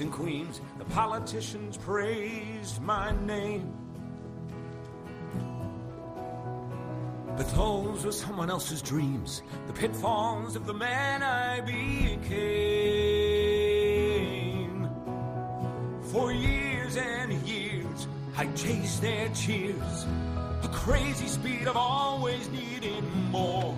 And queens. The politicians praised my name. But those were someone else's dreams, the pitfalls of the man I became. For years and years, I chased their cheers, a crazy speed of always needing more.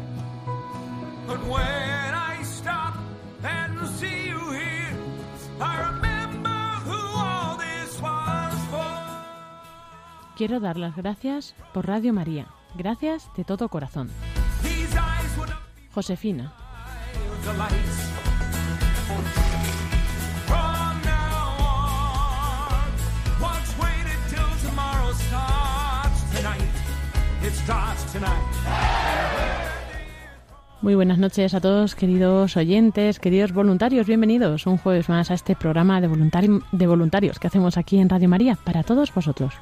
Quiero dar las gracias por Radio María. Gracias de todo corazón. Josefina. Muy buenas noches a todos, queridos oyentes, queridos voluntarios. Bienvenidos un jueves más a este programa de, voluntari- de voluntarios que hacemos aquí en Radio María para todos vosotros.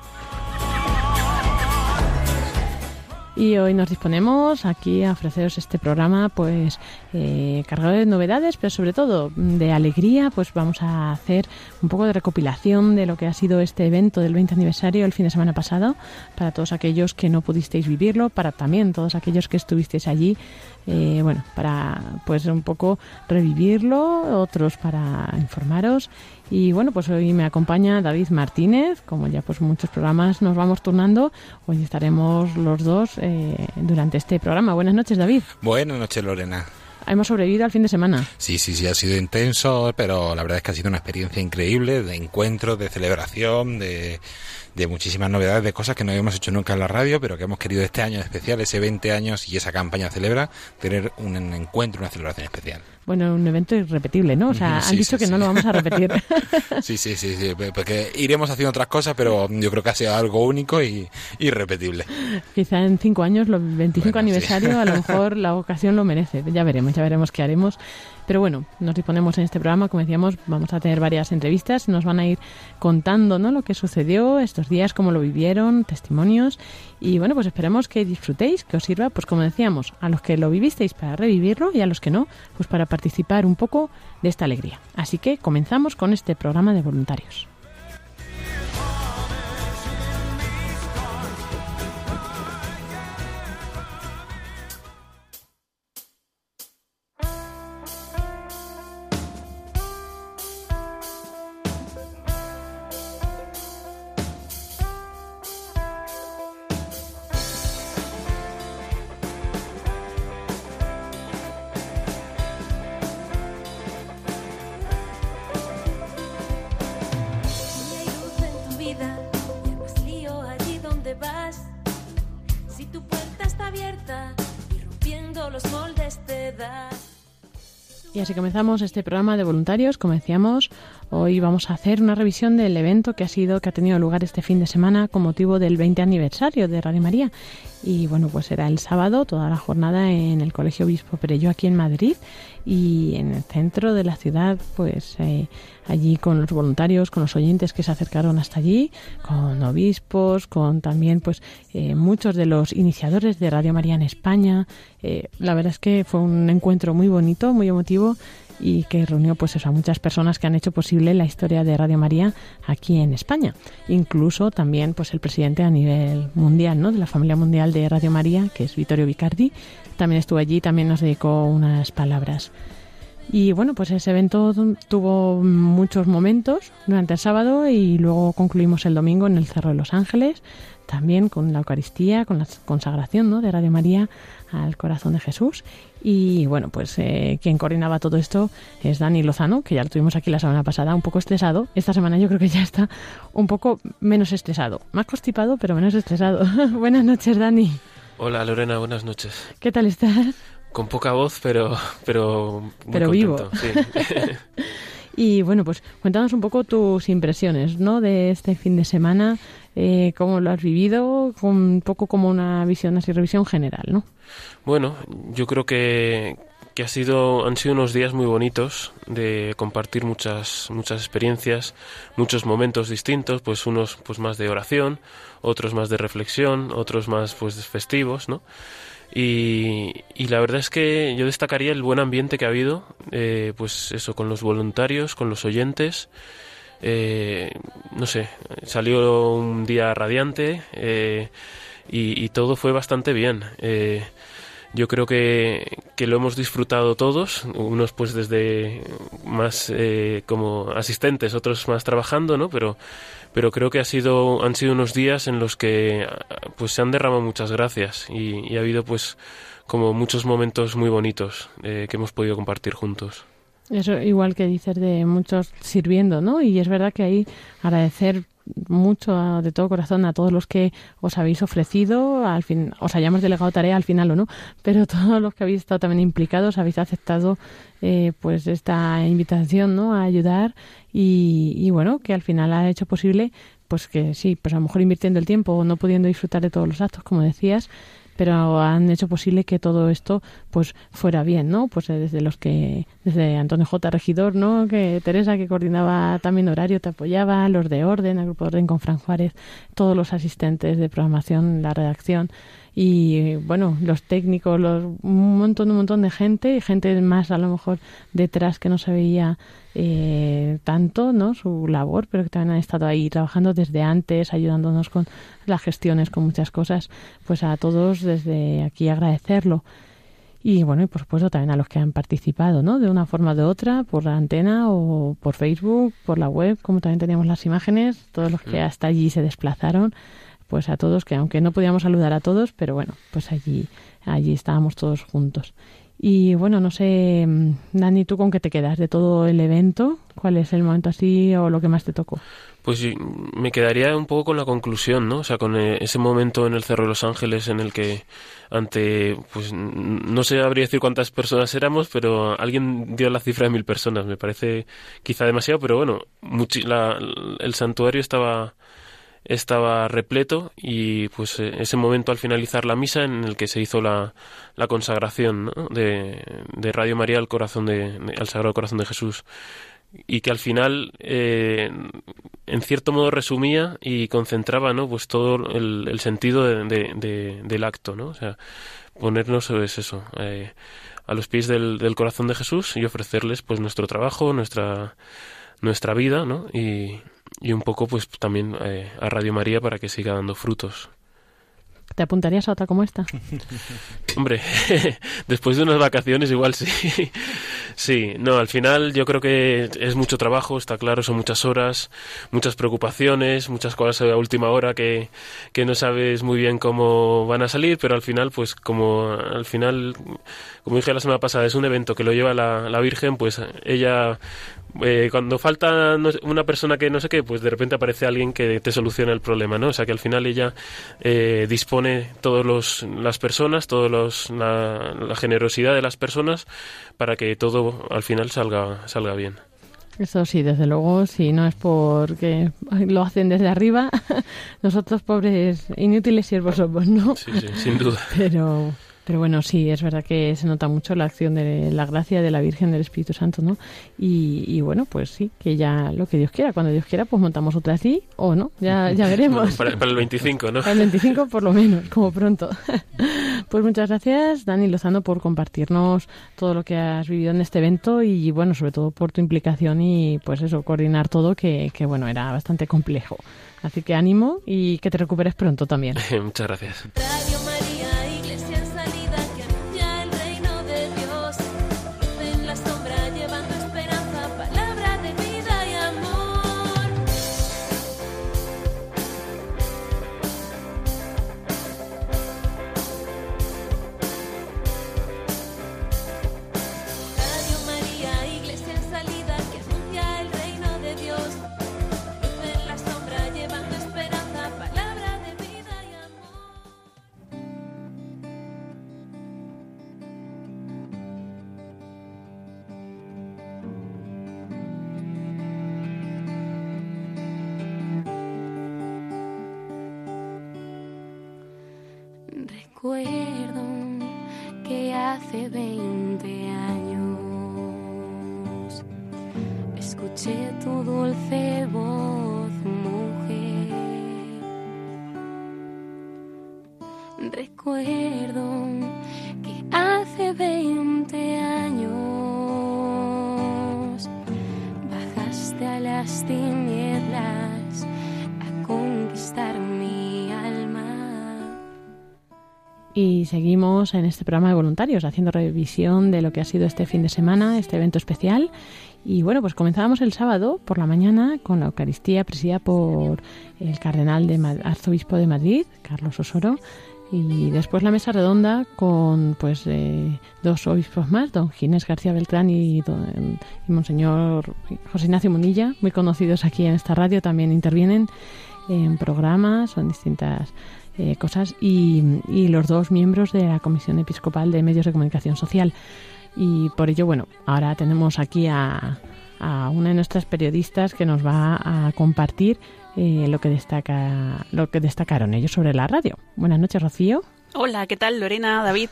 Y hoy nos disponemos aquí a ofreceros este programa, pues eh, cargado de novedades, pero sobre todo de alegría. Pues vamos a hacer un poco de recopilación de lo que ha sido este evento del 20 aniversario el fin de semana pasado, para todos aquellos que no pudisteis vivirlo, para también todos aquellos que estuvisteis allí, eh, bueno, para pues un poco revivirlo, otros para informaros. Y bueno, pues hoy me acompaña David Martínez, como ya pues muchos programas nos vamos turnando, hoy estaremos los dos eh, durante este programa. Buenas noches, David. Buenas noches, Lorena. Hemos sobrevivido al fin de semana. Sí, sí, sí, ha sido intenso, pero la verdad es que ha sido una experiencia increíble de encuentro, de celebración, de, de muchísimas novedades, de cosas que no habíamos hecho nunca en la radio, pero que hemos querido este año en especial, ese 20 años y esa campaña celebra, tener un encuentro, una celebración especial. Bueno, un evento irrepetible, ¿no? O sea, han dicho sí, que no lo vamos a repetir. Sí, sí, sí, sí, porque iremos haciendo otras cosas, pero yo creo que ha sido algo único y irrepetible. Quizá en cinco años, los 25 Bueno, aniversario, a lo mejor la ocasión lo merece. Ya veremos, ya veremos qué haremos. Pero bueno, nos disponemos en este programa, como decíamos, vamos a tener varias entrevistas, nos van a ir contando ¿no? lo que sucedió estos días, cómo lo vivieron, testimonios. Y bueno, pues esperemos que disfrutéis, que os sirva, pues como decíamos, a los que lo vivisteis para revivirlo y a los que no, pues para participar un poco de esta alegría. Así que comenzamos con este programa de voluntarios. Y así comenzamos este programa de voluntarios. Como decíamos, hoy vamos a hacer una revisión del evento que ha sido, que ha tenido lugar este fin de semana con motivo del 20 aniversario de Radio María. Y bueno, pues será el sábado, toda la jornada en el Colegio Obispo Perello aquí en Madrid y en el centro de la ciudad, pues eh, allí con los voluntarios, con los oyentes que se acercaron hasta allí, con obispos, con también pues eh, muchos de los iniciadores de Radio María en España. Eh, la verdad es que fue un encuentro muy bonito, muy emotivo y que reunió pues a muchas personas que han hecho posible la historia de Radio María aquí en España. Incluso también pues el presidente a nivel mundial, ¿no? de la familia mundial de Radio María, que es Vittorio Vicardi, también estuvo allí, también nos dedicó unas palabras. Y bueno, pues ese evento tuvo muchos momentos durante el sábado y luego concluimos el domingo en el Cerro de los Ángeles, también con la Eucaristía, con la consagración ¿no? de Radio María al corazón de Jesús. Y bueno, pues eh, quien coordinaba todo esto es Dani Lozano, que ya lo tuvimos aquí la semana pasada, un poco estresado. Esta semana yo creo que ya está un poco menos estresado, más constipado, pero menos estresado. Buenas noches, Dani. Hola Lorena, buenas noches. ¿Qué tal estás? Con poca voz, pero pero muy pero vivo. Sí. y bueno, pues cuéntanos un poco tus impresiones, ¿no? De este fin de semana, eh, cómo lo has vivido, un poco como una visión así revisión general, ¿no? Bueno, yo creo que que ha sido han sido unos días muy bonitos de compartir muchas muchas experiencias muchos momentos distintos pues unos pues más de oración otros más de reflexión otros más pues festivos no y, y, la verdad es que yo destacaría el buen ambiente que ha habido, eh, pues eso, con los voluntarios, con los oyentes. Eh, no sé, salió un día radiante eh, y, y, todo fue bastante bien. Yo creo que, que, lo hemos disfrutado todos, unos pues desde más eh, como asistentes, otros más trabajando, ¿no? Pero pero creo que ha sido, han sido unos días en los que pues se han derramado muchas gracias y, y ha habido pues como muchos momentos muy bonitos eh, que hemos podido compartir juntos. Eso igual que dices de muchos sirviendo, ¿no? Y es verdad que ahí agradecer mucho de todo corazón a todos los que os habéis ofrecido, al fin, os hayamos delegado tarea al final o no, pero todos los que habéis estado también implicados habéis aceptado eh, pues esta invitación, ¿no? A ayudar y, y bueno, que al final ha hecho posible pues que sí, pues a lo mejor invirtiendo el tiempo o no pudiendo disfrutar de todos los actos, como decías, pero han hecho posible que todo esto pues fuera bien, ¿no? Pues eh, desde los que desde Antonio J regidor, ¿no? Que Teresa que coordinaba también horario te apoyaba, los de orden, el grupo de orden con Fran Juárez, todos los asistentes de programación, la redacción y bueno, los técnicos, los, un montón, un montón de gente y gente más a lo mejor detrás que no se veía eh, tanto, ¿no? Su labor, pero que también han estado ahí trabajando desde antes, ayudándonos con las gestiones, con muchas cosas, pues a todos desde aquí agradecerlo. Y bueno, y por supuesto también a los que han participado, ¿no? De una forma o de otra, por la antena o por Facebook, por la web, como también teníamos las imágenes, todos los que hasta allí se desplazaron pues a todos, que aunque no podíamos saludar a todos, pero bueno, pues allí, allí estábamos todos juntos. Y bueno, no sé, Dani, ¿tú con qué te quedas de todo el evento? ¿Cuál es el momento así o lo que más te tocó? Pues me quedaría un poco con la conclusión, ¿no? O sea, con eh, ese momento en el Cerro de los Ángeles en el que ante, pues no sé, habría decir cuántas personas éramos, pero alguien dio la cifra de mil personas. Me parece quizá demasiado, pero bueno, la, el santuario estaba estaba repleto y pues eh, ese momento al finalizar la misa en el que se hizo la, la consagración ¿no? de, de, Radio María al corazón de, al Sagrado Corazón de Jesús. Y que al final eh, en cierto modo resumía y concentraba no pues todo el, sentido de, de, del acto no o sea ponernos es eso eh, a los pies del, del corazón de Jesús y ofrecerles pues nuestro trabajo nuestra nuestra vida no y y un poco pues también eh, a Radio María para que siga dando frutos. ¿Te apuntarías a otra como esta? Hombre, después de unas vacaciones igual sí. sí, no, al final yo creo que es mucho trabajo, está claro, son muchas horas, muchas preocupaciones, muchas cosas a última hora que, que no sabes muy bien cómo van a salir, pero al final, pues como al final, como dije la semana pasada, es un evento que lo lleva la, la Virgen, pues ella eh, cuando falta una persona que no sé qué, pues de repente aparece alguien que te soluciona el problema, ¿no? O sea que al final ella eh, dispone todas las personas, los, la, la, generosidad de las personas para que todo al final salga, salga bien. Eso sí, desde luego, si no es porque lo hacen desde arriba, nosotros pobres inútiles siervos somos, ¿no? Sí, sí, sin duda. Pero pero bueno, sí, es verdad que se nota mucho la acción de la gracia de la Virgen del Espíritu Santo, ¿no? Y, y bueno, pues sí, que ya lo que Dios quiera, cuando Dios quiera, pues montamos otra así o no, ya, ya veremos. para, para, el 25, ¿no? Para el 25 por lo menos, como pronto. pues muchas gracias, Dani Lozano, por compartirnos todo lo que has vivido en este evento y bueno, sobre todo por tu implicación y pues eso, coordinar todo, que, que bueno, era bastante complejo. Así que ánimo y que te recuperes pronto también. muchas gracias. Recuerdo que hace 20 años escuché tu dulce voz, mujer. Recuerdo seguimos en este programa de voluntarios haciendo revisión de lo que ha sido este fin de semana, este evento especial. Y bueno, pues comenzábamos el sábado por la mañana con la Eucaristía presidida por el cardenal de Ma- arzobispo de Madrid, Carlos Osoro, y después la mesa redonda con pues eh, dos obispos más, don Ginés García Beltrán y, don, y monseñor José Ignacio Munilla, muy conocidos aquí en esta radio, también intervienen en programas, son distintas eh, cosas, y, y los dos miembros de la Comisión Episcopal de Medios de Comunicación Social. Y por ello, bueno, ahora tenemos aquí a, a una de nuestras periodistas que nos va a compartir eh, lo que destaca lo que destacaron ellos sobre la radio. Buenas noches, Rocío. Hola, ¿qué tal Lorena, David?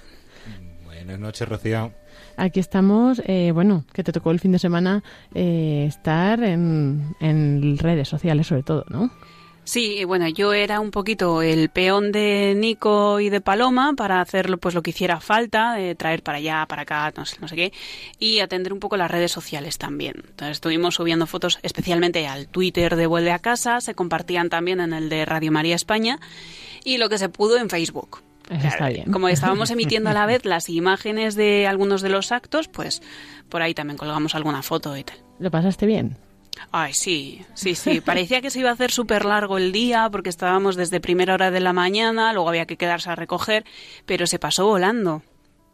Buenas noches, Rocío. Aquí estamos, eh, bueno, que te tocó el fin de semana eh, estar en, en redes sociales sobre todo, ¿no? Sí, bueno, yo era un poquito el peón de Nico y de Paloma para hacer pues lo que hiciera falta, traer para allá, para acá, no sé, no sé qué, y atender un poco las redes sociales también. Entonces estuvimos subiendo fotos especialmente al Twitter de Vuelve a Casa, se compartían también en el de Radio María España y lo que se pudo en Facebook. Está bien. Como estábamos emitiendo a la vez las imágenes de algunos de los actos, pues por ahí también colgamos alguna foto y tal. ¿Lo pasaste bien? Ay, sí, sí, sí. Parecía que se iba a hacer súper largo el día porque estábamos desde primera hora de la mañana, luego había que quedarse a recoger, pero se pasó volando.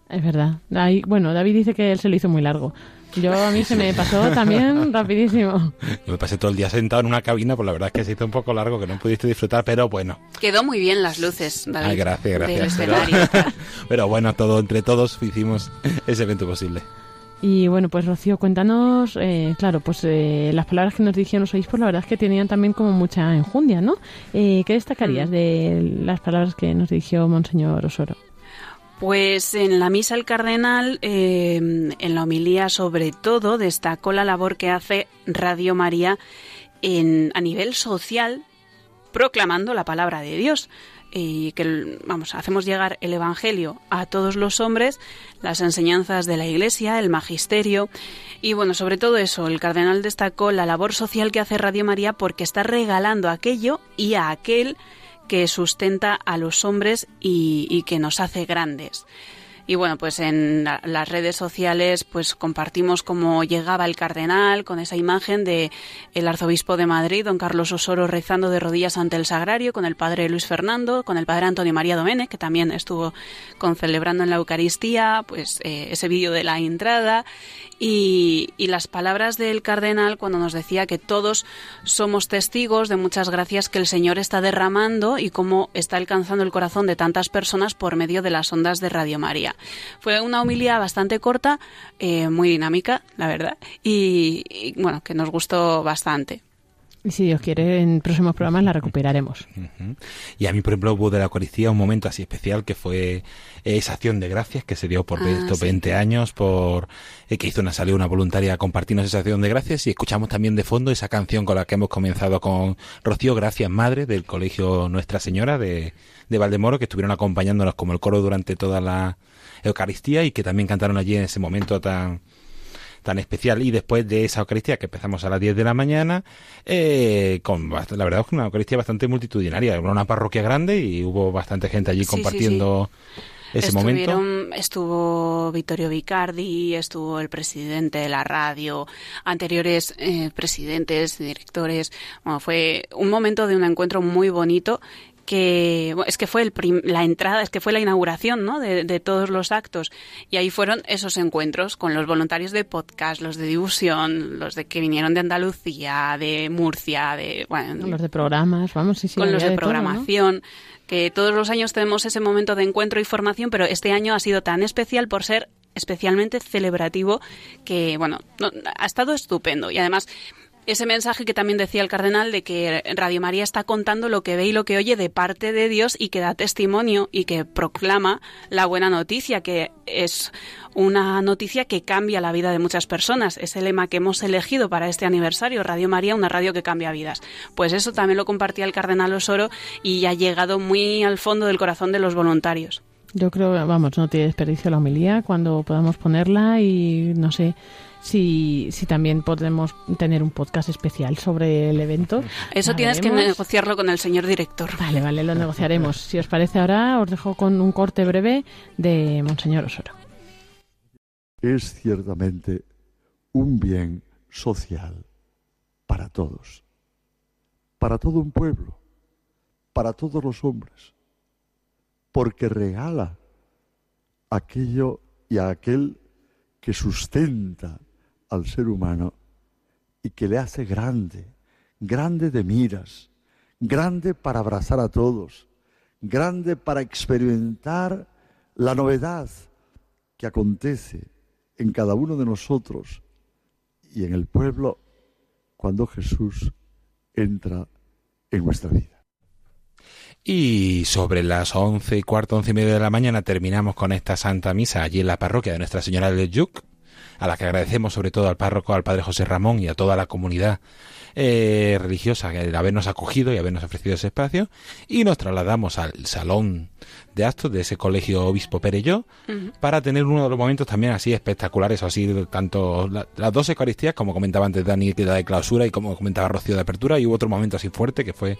Es verdad. Ahí, bueno, David dice que él se lo hizo muy largo. Yo a mí se me pasó también rapidísimo. Yo me pasé todo el día sentado en una cabina, pues la verdad es que se hizo un poco largo, que no pudiste disfrutar, pero bueno. Quedó muy bien las luces, David. Ay, gracias, Del gracias. Pero, pero bueno, todo entre todos hicimos ese evento posible. Y bueno, pues Rocío, cuéntanos, eh, claro, pues eh, las palabras que nos dirigían los obispos, la verdad es que tenían también como mucha enjundia, ¿no? Eh, ¿Qué destacarías de las palabras que nos dirigió Monseñor Osoro? Pues en la misa el cardenal, eh, en la homilía sobre todo, destacó la labor que hace Radio María en, a nivel social, proclamando la palabra de Dios. Y que, vamos, hacemos llegar el Evangelio a todos los hombres, las enseñanzas de la Iglesia, el magisterio. Y bueno, sobre todo eso, el cardenal destacó la labor social que hace Radio María porque está regalando aquello y a aquel que sustenta a los hombres y, y que nos hace grandes. Y bueno, pues en la- las redes sociales pues compartimos cómo llegaba el cardenal con esa imagen de el arzobispo de Madrid, don Carlos Osoro, rezando de rodillas ante el sagrario, con el padre Luis Fernando, con el padre Antonio María Domene, que también estuvo con celebrando en la Eucaristía, pues eh, ese vídeo de la entrada y, y las palabras del cardenal cuando nos decía que todos somos testigos de muchas gracias que el Señor está derramando y cómo está alcanzando el corazón de tantas personas por medio de las ondas de Radio María. Fue una homilía bastante corta, eh, muy dinámica, la verdad, y, y, bueno, que nos gustó bastante. Y si Dios quiere, en próximos programas la recuperaremos. Y a mí, por ejemplo, hubo de la Eucaristía un momento así especial que fue esa acción de gracias que se dio por Ah, estos sí. 20 años, por eh, que hizo una salió una voluntaria a compartirnos esa acción de gracias y escuchamos también de fondo esa canción con la que hemos comenzado con Rocío Gracias Madre del Colegio Nuestra Señora de, de Valdemoro, que estuvieron acompañándonos como el coro durante toda la Eucaristía y que también cantaron allí en ese momento tan tan especial. Y después de esa Eucaristía que empezamos a las 10 de la mañana eh, con la verdad es que una Eucaristía bastante multitudinaria. Era una parroquia grande y hubo bastante gente allí Sí, sí, compartiendo ese momento. Estuvo Vittorio Vicardi, estuvo el presidente de la radio, anteriores eh, presidentes, directores. Bueno, fue un momento de un encuentro muy bonito que bueno, es que fue el prim- la entrada, es que fue la inauguración ¿no? de, de todos los actos y ahí fueron esos encuentros con los voluntarios de podcast, los de difusión, los de que vinieron de Andalucía, de Murcia, de bueno, Los de programas, vamos, sí, sí. con los de todo, ¿no? programación, que todos los años tenemos ese momento de encuentro y formación, pero este año ha sido tan especial por ser especialmente celebrativo que, bueno, no- ha estado estupendo y además ese mensaje que también decía el cardenal de que Radio María está contando lo que ve y lo que oye de parte de Dios y que da testimonio y que proclama la buena noticia, que es una noticia que cambia la vida de muchas personas. Es el lema que hemos elegido para este aniversario, Radio María, una radio que cambia vidas. Pues eso también lo compartía el cardenal Osoro y ha llegado muy al fondo del corazón de los voluntarios. Yo creo, vamos, no tiene desperdicio la homilía cuando podamos ponerla y no sé si, si también podemos tener un podcast especial sobre el evento. Eso tienes que negociarlo con el señor director. Vale, vale, lo negociaremos. si os parece ahora, os dejo con un corte breve de Monseñor Osoro. Es ciertamente un bien social para todos, para todo un pueblo, para todos los hombres, porque regala aquello y a aquel que sustenta al ser humano y que le hace grande, grande de miras, grande para abrazar a todos, grande para experimentar la novedad que acontece en cada uno de nosotros y en el pueblo cuando Jesús entra en nuestra vida. Y sobre las once y cuarto, once y media de la mañana terminamos con esta Santa Misa allí en la parroquia de Nuestra Señora del Yuc, a la que agradecemos sobre todo al párroco, al padre José Ramón y a toda la comunidad eh, religiosa de habernos acogido y habernos ofrecido ese espacio. Y nos trasladamos al salón de actos de ese colegio Obispo Pereyó para tener uno de los momentos también así espectaculares, así tanto las dos Eucaristías como comentaba antes Dani que era de clausura y como comentaba Rocío de apertura y hubo otro momento así fuerte que fue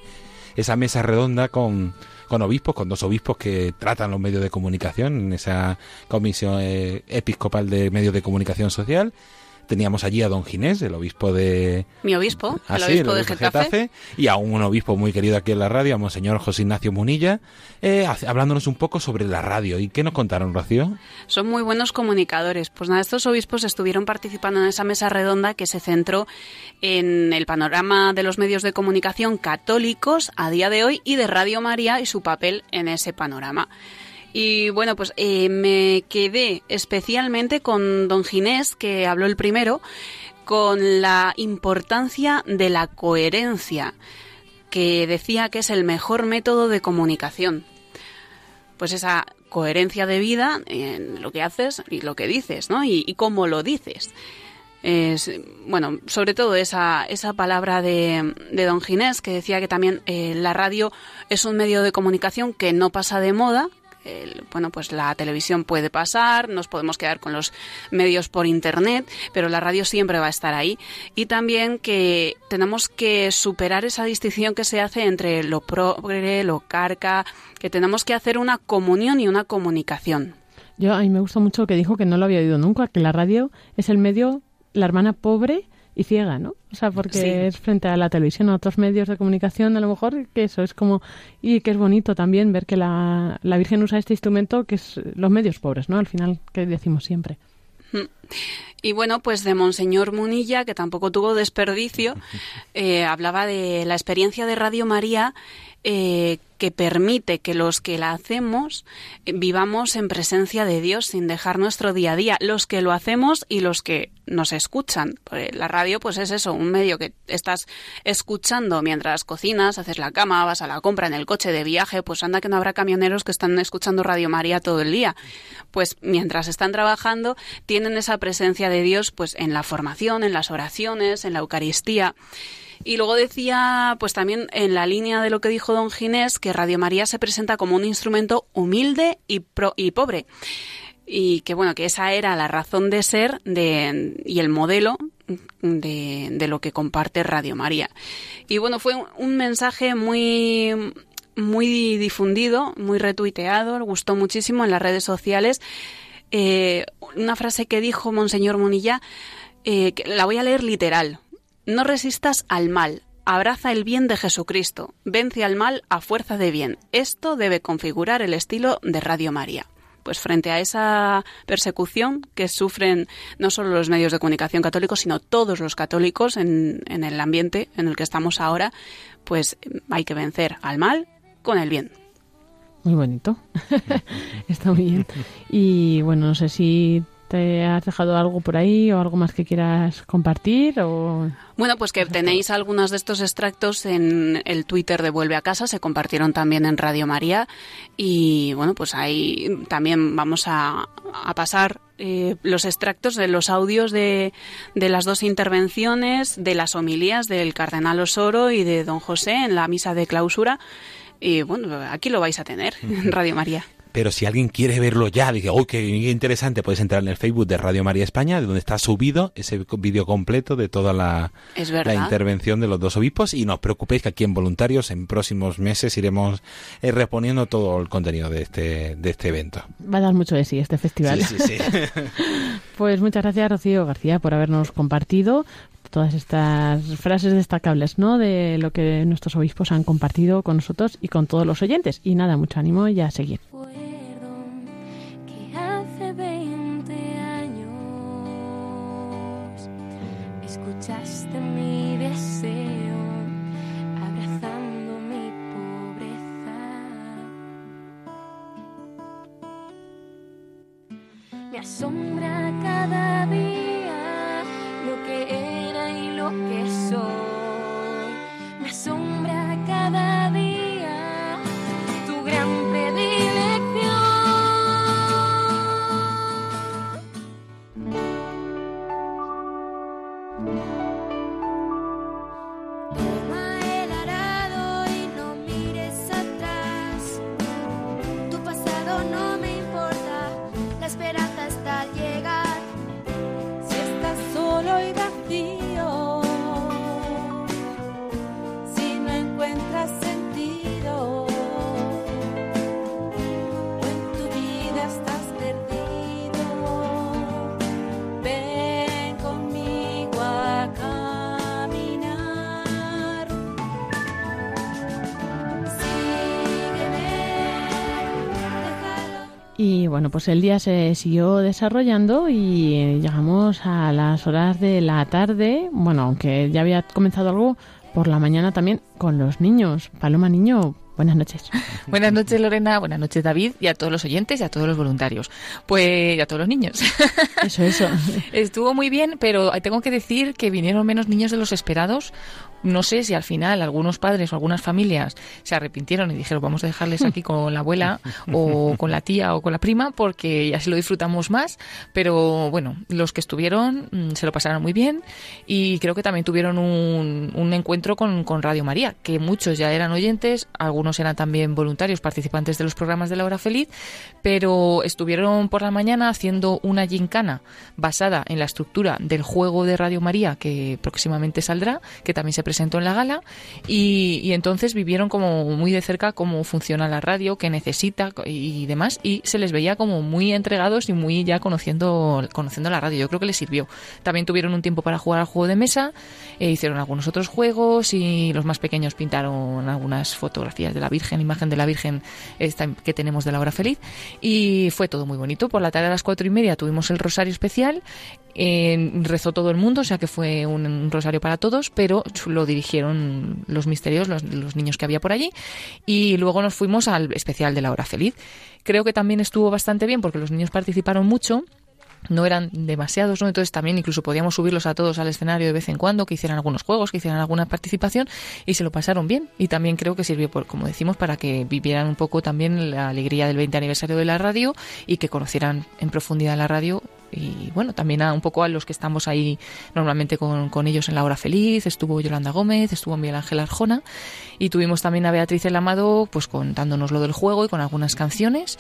esa mesa redonda con, con obispos, con dos obispos que tratan los medios de comunicación en esa comisión eh, episcopal de medios de comunicación social Teníamos allí a don Ginés, el obispo de... Mi obispo, el, ah, obispo de Getafe. Y a un obispo muy querido aquí en la radio, a Monseñor José Ignacio Munilla, eh, hablándonos un poco sobre la radio. ¿Y qué nos contaron, Rocío? Son muy buenos comunicadores. Pues nada, estos obispos estuvieron participando en esa mesa redonda que se centró en el panorama de los medios de comunicación católicos a día de hoy y de Radio María y su papel en ese panorama. Y bueno, pues eh, me quedé especialmente con don Ginés, que habló el primero, con la importancia de la coherencia, que decía que es el mejor método de comunicación. Pues esa coherencia de vida en lo que haces y lo que dices, ¿no? Y, cómo lo dices. Es, bueno, sobre todo esa, esa palabra de, de don Ginés, que decía que también eh, la radio es un medio de comunicación que no pasa de moda, bueno, pues la televisión puede pasar, nos podemos quedar con los medios por internet, pero la radio siempre va a estar ahí. Y también que tenemos que superar esa distinción que se hace entre lo progre, lo carca, que tenemos que hacer una comunión y una comunicación. Yo a mí me gustó mucho que dijo que no lo había oído nunca, que la radio es el medio, la hermana pobre y ciega, ¿no? O sea, porque es frente a la televisión, a otros medios de comunicación, a lo mejor que eso es como y que es bonito también ver que la, la Virgen usa este instrumento que es los medios pobres, ¿no? Al final que decimos siempre. Y bueno, pues de Monseñor Munilla, que tampoco tuvo desperdicio, eh, hablaba de la experiencia de Radio María eh, que permite que los que la hacemos eh, vivamos en presencia de Dios sin dejar nuestro día a día, los que lo hacemos y los que nos escuchan. La radio pues es eso, un medio que estás escuchando mientras cocinas, haces la cama, vas a la compra en el coche de viaje, pues anda que no habrá camioneros que están escuchando Radio María todo el día. Pues mientras están trabajando tienen esa presencia de Dios pues en la formación, en las oraciones, en la Eucaristía. Y luego decía, pues también en la línea de lo que dijo don Ginés, que Radio María se presenta como un instrumento humilde y, pobre. Y que bueno, que esa era la razón de ser y el modelo de, de lo que comparte Radio María. Y bueno, fue un mensaje muy muy difundido, muy retuiteado, gustó muchísimo en las redes sociales. Eh, una frase que dijo Monseñor Munilla, eh, que la voy a leer literal, no resistas al mal, abraza el bien de Jesucristo, vence al mal a fuerza de bien. Esto debe configurar el estilo de Radio María. Pues frente a esa persecución que sufren no solo los medios de comunicación católicos, sino todos los católicos en, en el ambiente en el que estamos ahora, pues hay que vencer al mal con el bien. Muy bonito. Está muy bien. Y bueno, no sé si ¿Te has dejado algo por ahí o algo más que quieras compartir? O... Bueno, pues que tenéis algunos de estos extractos en el Twitter de Vuelve a Casa, se compartieron también en Radio María y bueno, pues ahí también vamos a, a pasar eh, los extractos de los audios de, de, las dos intervenciones, de las homilías del cardenal Osoro y de don José en la misa de clausura. Y bueno, aquí lo vais a tener en Radio María pero si alguien quiere verlo ya, dice, ¡oh, qué interesante! Puedes entrar en el Facebook de Radio María España, de donde está subido ese vídeo completo de toda la, la, intervención de los dos obispos. Y no os preocupéis que aquí en Voluntarios, en próximos meses, iremos eh, reponiendo todo el contenido de este, de este evento. Va a dar mucho de sí este festival. Sí, sí, sí. pues muchas gracias, Rocío García, por habernos compartido todas estas frases destacables, ¿no? De lo que nuestros obispos han compartido con nosotros y con todos los oyentes. Y nada, mucho ánimo y a seguir. asombra cada día lo que soy. Me asombra Y bueno, pues el día se siguió desarrollando y llegamos a las horas de la tarde. Bueno, aunque ya había comenzado algo por la mañana también con los niños. Paloma Niño, buenas noches. Buenas noches, Lorena. Buenas noches, David. Y a todos los oyentes y a todos los voluntarios. Pues y a todos los niños. Eso, eso. Estuvo muy bien, pero tengo que decir que vinieron menos niños de los esperados. No sé si al final algunos padres o algunas familias se arrepintieron y dijeron vamos a dejarles aquí con la abuela o con la tía o con la prima porque así lo disfrutamos más. Pero bueno, los que estuvieron mm, se lo pasaron muy bien y creo que también tuvieron un, un encuentro con, con Radio María, que muchos ya eran oyentes, algunos eran también voluntarios, participantes de los programas de la hora feliz, pero estuvieron por la mañana haciendo una gincana basada en la estructura del juego de Radio María que próximamente saldrá, que también se presentó en la gala, y, entonces vivieron como muy de cerca cómo funciona la radio, qué necesita y demás, y se les veía como muy entregados y muy ya conociendo, conociendo la radio. Yo creo que les sirvió. También tuvieron un tiempo para jugar al juego de mesa, e hicieron algunos otros juegos y los más pequeños pintaron algunas fotografías de la Virgen, imagen de la Virgen esta que tenemos de la hora feliz, y fue todo muy bonito. Por la tarde a las cuatro y media tuvimos el rosario especial, eh, rezó todo el mundo, o sea que fue un, rosario para todos, pero lo dirigieron los misterios, los niños que había por allí, y luego nos fuimos al especial de la hora feliz. Creo que también estuvo bastante bien porque los niños participaron mucho no eran demasiados, ¿no? Entonces también incluso podíamos subirlos a todos al escenario de vez en cuando, que hicieran algunos juegos, que hicieran alguna participación y se lo pasaron bien. Y también creo que sirvió, por, como decimos, para que vivieran un poco también la alegría del 20 aniversario de la radio y que conocieran en profundidad la radio y bueno, también a un poco a los que estamos ahí normalmente con, con, ellos en la hora feliz, estuvo Yolanda Gómez, estuvo Miguel Ángel Arjona y tuvimos también a Beatriz El Amado pues contándonos lo del juego y con algunas canciones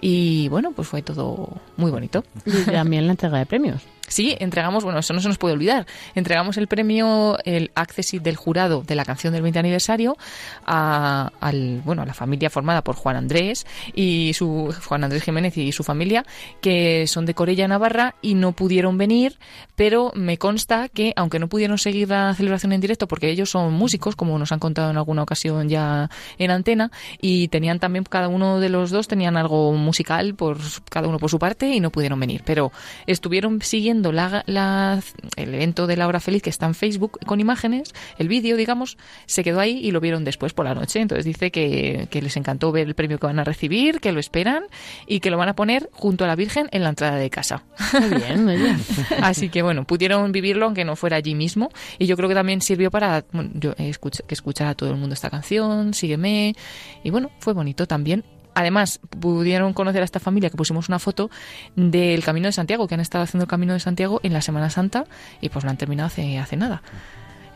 y bueno, pues fue todo muy bonito. Y también la entrega de premios. Sí, entregamos, bueno, eso no se nos puede olvidar, entregamos el premio, el Accessit del jurado de la canción del 20 aniversario a, al, bueno, a la familia formada por Juan Andrés y su Juan Andrés Jiménez y su familia, que son de Corella, Navarra, y no pudieron venir, pero me consta que, aunque no pudieron seguir la celebración en directo, porque ellos son músicos, como nos han contado en alguna ocasión ya en antena, y tenían también, cada uno de los dos tenían algo musical por cada uno por su parte y no pudieron venir, pero estuvieron siguiendo viendo la, la- el evento de la hora feliz que está en Facebook con imágenes, el vídeo, digamos, se quedó ahí y lo vieron después por la noche. Entonces dice que, que les encantó ver el premio que van a recibir, que lo esperan y que lo van a poner junto a la Virgen en la entrada de casa. Qué bien, oye. Así que bueno, pudieron vivirlo aunque no fuera allí mismo. Y yo creo que también sirvió para bueno, yo, que escuchara a todo el mundo esta canción, Sígueme. Y bueno, fue bonito también. Además, pudieron conocer a esta familia que pusimos una foto del Camino de Santiago, que han estado haciendo el Camino de Santiago en la Semana Santa y pues lo han terminado hace, hace nada.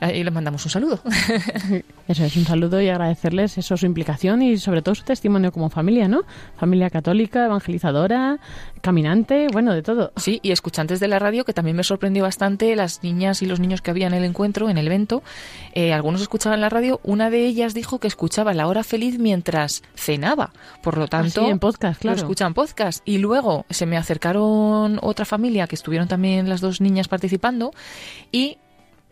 Y les mandamos un saludo. Eso es un saludo y agradecerles eso, su implicación y sobre todo su testimonio como familia, ¿no? Familia católica, evangelizadora, caminante, bueno, de todo. Sí, y escuchantes de la radio, que también me sorprendió bastante las niñas y los niños que había en el encuentro, en el evento. Eh, algunos escuchaban la radio, una de ellas dijo que escuchaba La Hora Feliz mientras cenaba. Por lo tanto, Ah, sí, en podcast, claro. lo escuchan podcast. Y luego se me acercaron otra familia que estuvieron también las dos niñas participando y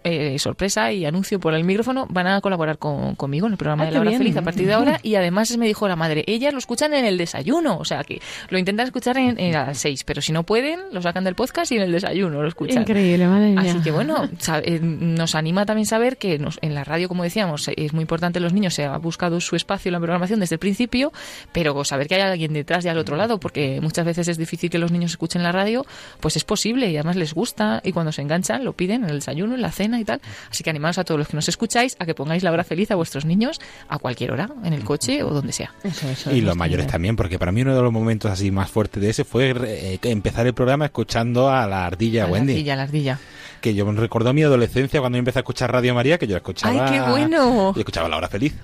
eh, sorpresa y anuncio por el micrófono, van a colaborar con- conmigo en el programa Ah, de la hora bien. feliz a partir de ahora. Y además me dijo la madre, ellas lo escuchan en el desayuno, o sea que lo intentan escuchar en, en a las seis, pero si no pueden, lo sacan del podcast y en el desayuno lo escuchan. Increíble, madre mía. Así que bueno, eh, nos anima también saber que nos- en la radio, como decíamos, es muy importante los niños, se ha buscado su espacio en la programación desde el principio, pero saber que hay alguien detrás y al otro lado, porque muchas veces es difícil que los niños escuchen la radio, pues es posible y además les gusta y cuando se enganchan lo piden en el desayuno, en la cena y tal. Así que animaos a todos los que nos escucháis a que pongáis la hora feliz a vuestros niños a cualquier hora, en el coche o donde sea. Eso, eso, Y los mayores bien. también, porque para mí uno de los momentos así más fuertes de ese fue eh, empezar el programa escuchando a la ardilla A la Wendy. ardilla, la ardilla. Que yo me recordó mi adolescencia cuando yo empecé a escuchar Radio María, que yo escuchaba. ¡Ay, qué bueno! Yo escuchaba La Hora Feliz.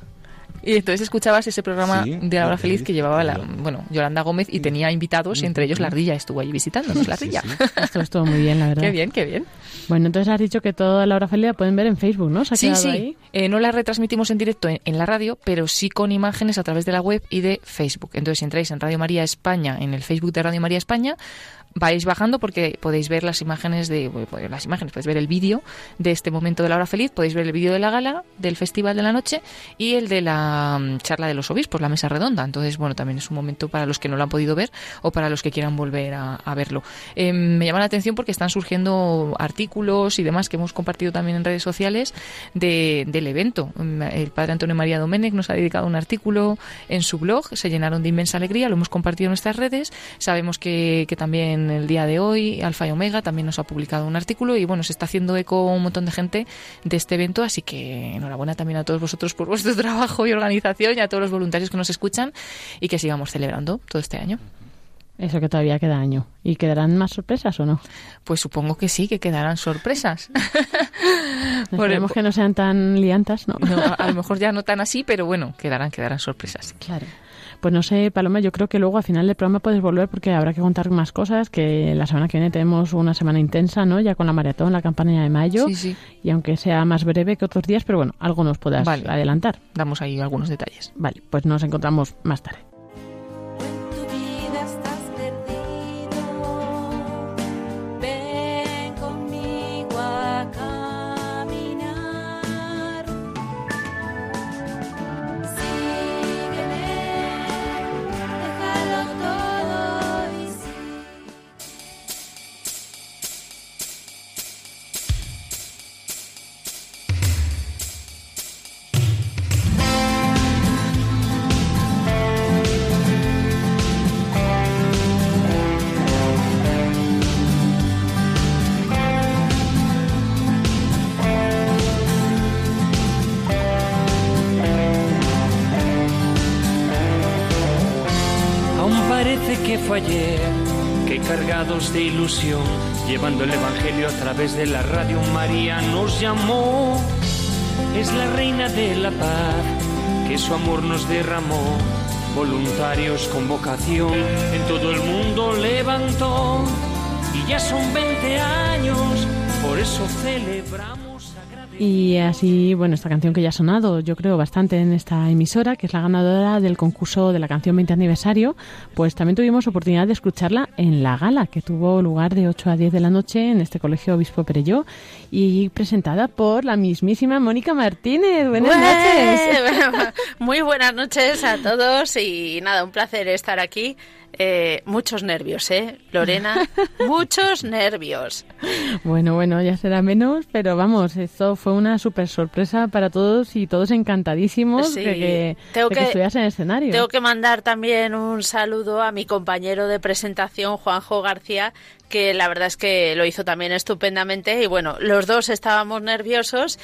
Y entonces escuchabas ese programa Sí, de la hora feliz que llevaba la, bueno, Yolanda Gómez y tenía invitados y entre ellos la ardilla estuvo allí visitándonos, la Sí, ardilla. sí. Esto estuvo muy bien, la verdad. Qué bien, qué bien. Bueno, entonces has dicho que toda la hora feliz la pueden ver en Facebook, ¿no? ¿Se ha Sí, sí. ahí? Eh, no la retransmitimos en directo en, en la radio, pero sí con imágenes a través de la web y de Facebook. Entonces, si entráis en Radio María España, en el Facebook de Radio María España, vais bajando porque podéis ver las imágenes de bueno, las imágenes, podéis ver el vídeo de este momento de la hora feliz, podéis ver el vídeo de la gala, del festival de la noche y el de la mm, charla de los obispos, la mesa redonda. Entonces, bueno, también es un momento para los que no lo han podido ver o para los que quieran volver a, a verlo. Eh, me llama la atención porque están surgiendo artículos y demás que hemos compartido también en redes sociales de- del evento. Mm, El padre Antonio María Domenech nos ha dedicado un artículo en su blog, se llenaron de inmensa alegría, lo hemos compartido en nuestras redes. Sabemos que, que también el día de hoy Alfa y Omega también nos ha publicado un artículo y bueno, se está haciendo eco un montón de gente de este evento, así que enhorabuena también a todos vosotros por vuestro trabajo y organización y a todos los voluntarios que nos escuchan y que sigamos celebrando todo este año. Eso que todavía queda año. ¿Y quedarán más sorpresas o no? Pues supongo que sí, que quedarán sorpresas. Esperemos que no sean tan liantas, ¿no? No, a lo mejor ya no tan así, pero bueno, quedarán, quedarán sorpresas. Claro. Pues no sé, Paloma, yo creo que luego al final del programa puedes volver porque habrá que contar más cosas, que la semana que viene tenemos una semana intensa, ¿no? Ya con la maratón, la campaña de mayo, Sí, sí. y aunque sea más breve que otros días, pero bueno, algo nos puedas Vale. adelantar. Damos ahí algunos detalles. Vale, pues nos encontramos más tarde. Llevando el Evangelio a través de la radio, María nos llamó. Es la reina de la paz, que su amor nos derramó. Voluntarios con vocación en todo el mundo levantó. Y ya son 20 años, por eso celebramos. Y así, bueno, esta canción que ya ha sonado, yo creo, bastante en esta emisora, que es la ganadora del concurso de la canción 20 aniversario, pues también tuvimos oportunidad de escucharla en la gala, que tuvo lugar de 8 a 10 de la noche en este colegio Obispo Perelló, y presentada por la mismísima Mónica Martínez. Buenas noches. Muy buenas noches a todos y nada, un placer estar aquí Eh, muchos nervios, ¿eh, Lorena? muchos nervios. Bueno, bueno, ya será menos, pero vamos, esto fue una súper sorpresa para todos y todos encantadísimos Sí. de que, Tengo de que que- estuvieras en el escenario. Tengo que mandar también un saludo a mi compañero de presentación, Juanjo García, que la verdad es que lo hizo también estupendamente y bueno, los dos estábamos nerviosos.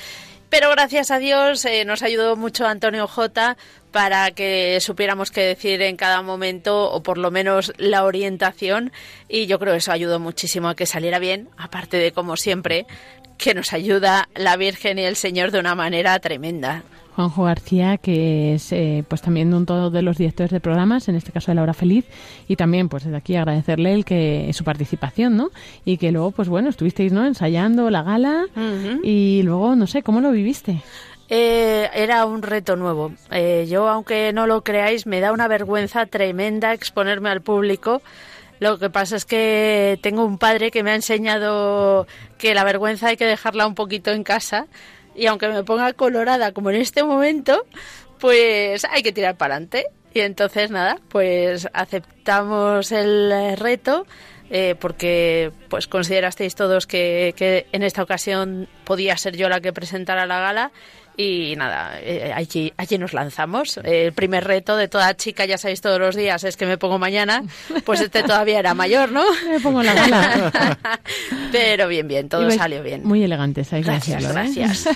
Pero gracias a Dios eh, nos ayudó mucho Antonio J para que supiéramos qué decir en cada momento o por lo menos la orientación y yo creo que eso ayudó muchísimo a que saliera bien, aparte de como siempre que nos ayuda la Virgen y el Señor de una manera tremenda. Juanjo García, que es eh, pues también uno de los directores de programas, en este caso de La Hora Feliz, y también pues desde aquí agradecerle el que su participación, ¿no? Y que luego, pues bueno, estuvisteis, ¿no? Ensayando la gala y luego, no sé, ¿cómo lo viviste? Eh, era un reto nuevo. Eh, yo, aunque no lo creáis, me da una vergüenza tremenda exponerme al público. Lo que pasa es que tengo un padre que me ha enseñado que la vergüenza hay que dejarla un poquito en casa y aunque me ponga colorada como en este momento, pues hay que tirar para adelante. Y entonces nada, pues aceptamos el reto eh, porque pues considerasteis todos que, que en esta ocasión podía ser yo la que presentara la gala y nada, eh, allí, allí nos lanzamos. El primer reto de toda chica, ya sabéis todos los días, es que me pongo mañana, pues este todavía era mayor, ¿no? Me pongo la gala. Pero bien, bien, todo salió bien. Muy elegantes, que Gracias, ¿eh? gracias.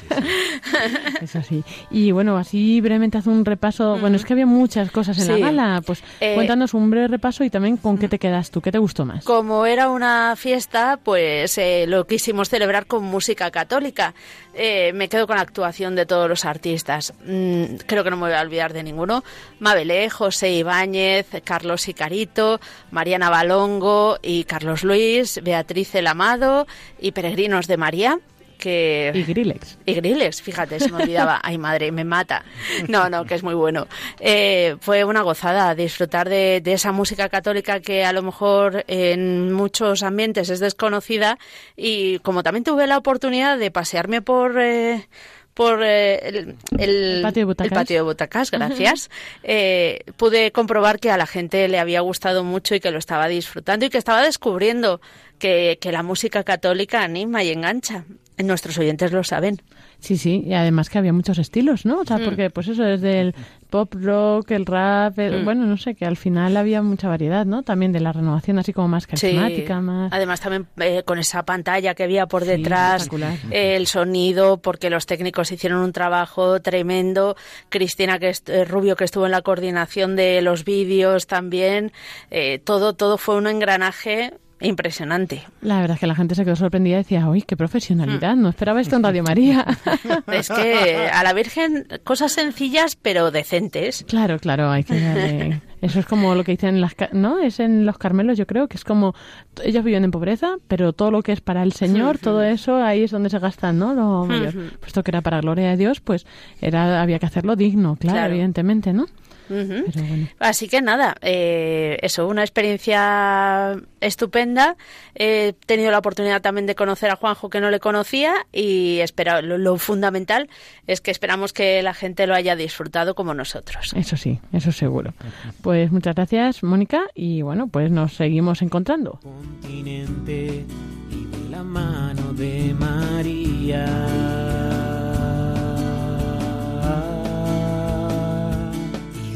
Eso sí. Y bueno, así brevemente haz un repaso. Bueno, es que había muchas cosas en Sí. la gala. Pues Eh, cuéntanos un breve repaso y también con qué te quedas tú, qué te gustó más. Como era una fiesta, pues eh, lo quisimos celebrar con música católica. Eh, me quedo con la actuación de todos los artistas. Mm, creo que no me voy a olvidar de ninguno. Mabelé, José Ibáñez, Carlos Icarito, Mariana Balongo y Carlos Luis, Beatriz El Amado y Peregrinos de María. Que... Y Grillex. Y Grillex, fíjate, se me olvidaba. Ay, madre, me mata. No, no, que es muy bueno. Eh, fue una gozada disfrutar de, de esa música católica que a lo mejor en muchos ambientes es desconocida y como también tuve la oportunidad de pasearme por... eh, por eh, el, el- El patio de butacas. el patio de butacas, gracias. Eh, pude comprobar que a la gente le había gustado mucho y que lo estaba disfrutando y que estaba descubriendo que, que la música católica anima y engancha. Nuestros oyentes lo saben. Sí, sí, y además que había muchos estilos, ¿no? O sea, Mm. porque pues eso, desde el pop rock, el rap, el- Mm. bueno, no sé, que al final había mucha variedad, ¿no? También de la renovación así como más carismática, más... Además también eh, con esa pantalla que había por Sí, detrás, eh, el sonido, porque los técnicos hicieron un trabajo tremendo. Cristina que est- eh, Rubio que estuvo en la coordinación de los vídeos también. Eh, todo todo fue un engranaje impresionante. La verdad es que la gente se quedó sorprendida y decía, uy, qué profesionalidad, no esperaba esto en Radio María. Es que a la Virgen cosas sencillas pero decentes. Claro, claro, hay que darle... Eso es como lo que dicen en las... ¿No? Es en los Carmelos, yo creo, que es como... Ellos viven en pobreza, pero todo lo que es para el Señor, todo eso, ahí es donde se gastan, ¿no? Lo mayor. Puesto que era para gloria de Dios, pues era había que hacerlo digno, claro, Claro. evidentemente, ¿no? Ujú. Pero bueno. Así que nada, eh, eso, una experiencia estupenda. He tenido la oportunidad también de conocer a Juanjo que no le conocía y espera, lo, lo fundamental es que esperamos que la gente lo haya disfrutado como nosotros. Eso sí, eso seguro. Pues muchas gracias, Mónica, y bueno, pues nos seguimos encontrando. continente y de la mano de María.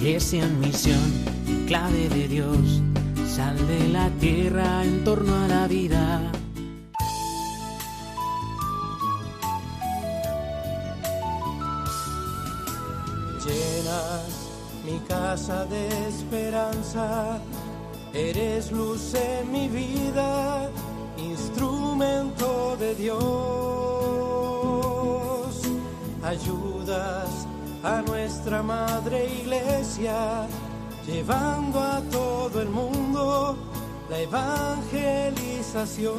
Iglesia en misión, clave de Dios, sal de la tierra en torno a la vida. Llenas mi casa de esperanza, eres luz en mi vida, instrumento de Dios. Ayudas a nuestra madre iglesia, llevando a todo el mundo la evangelización.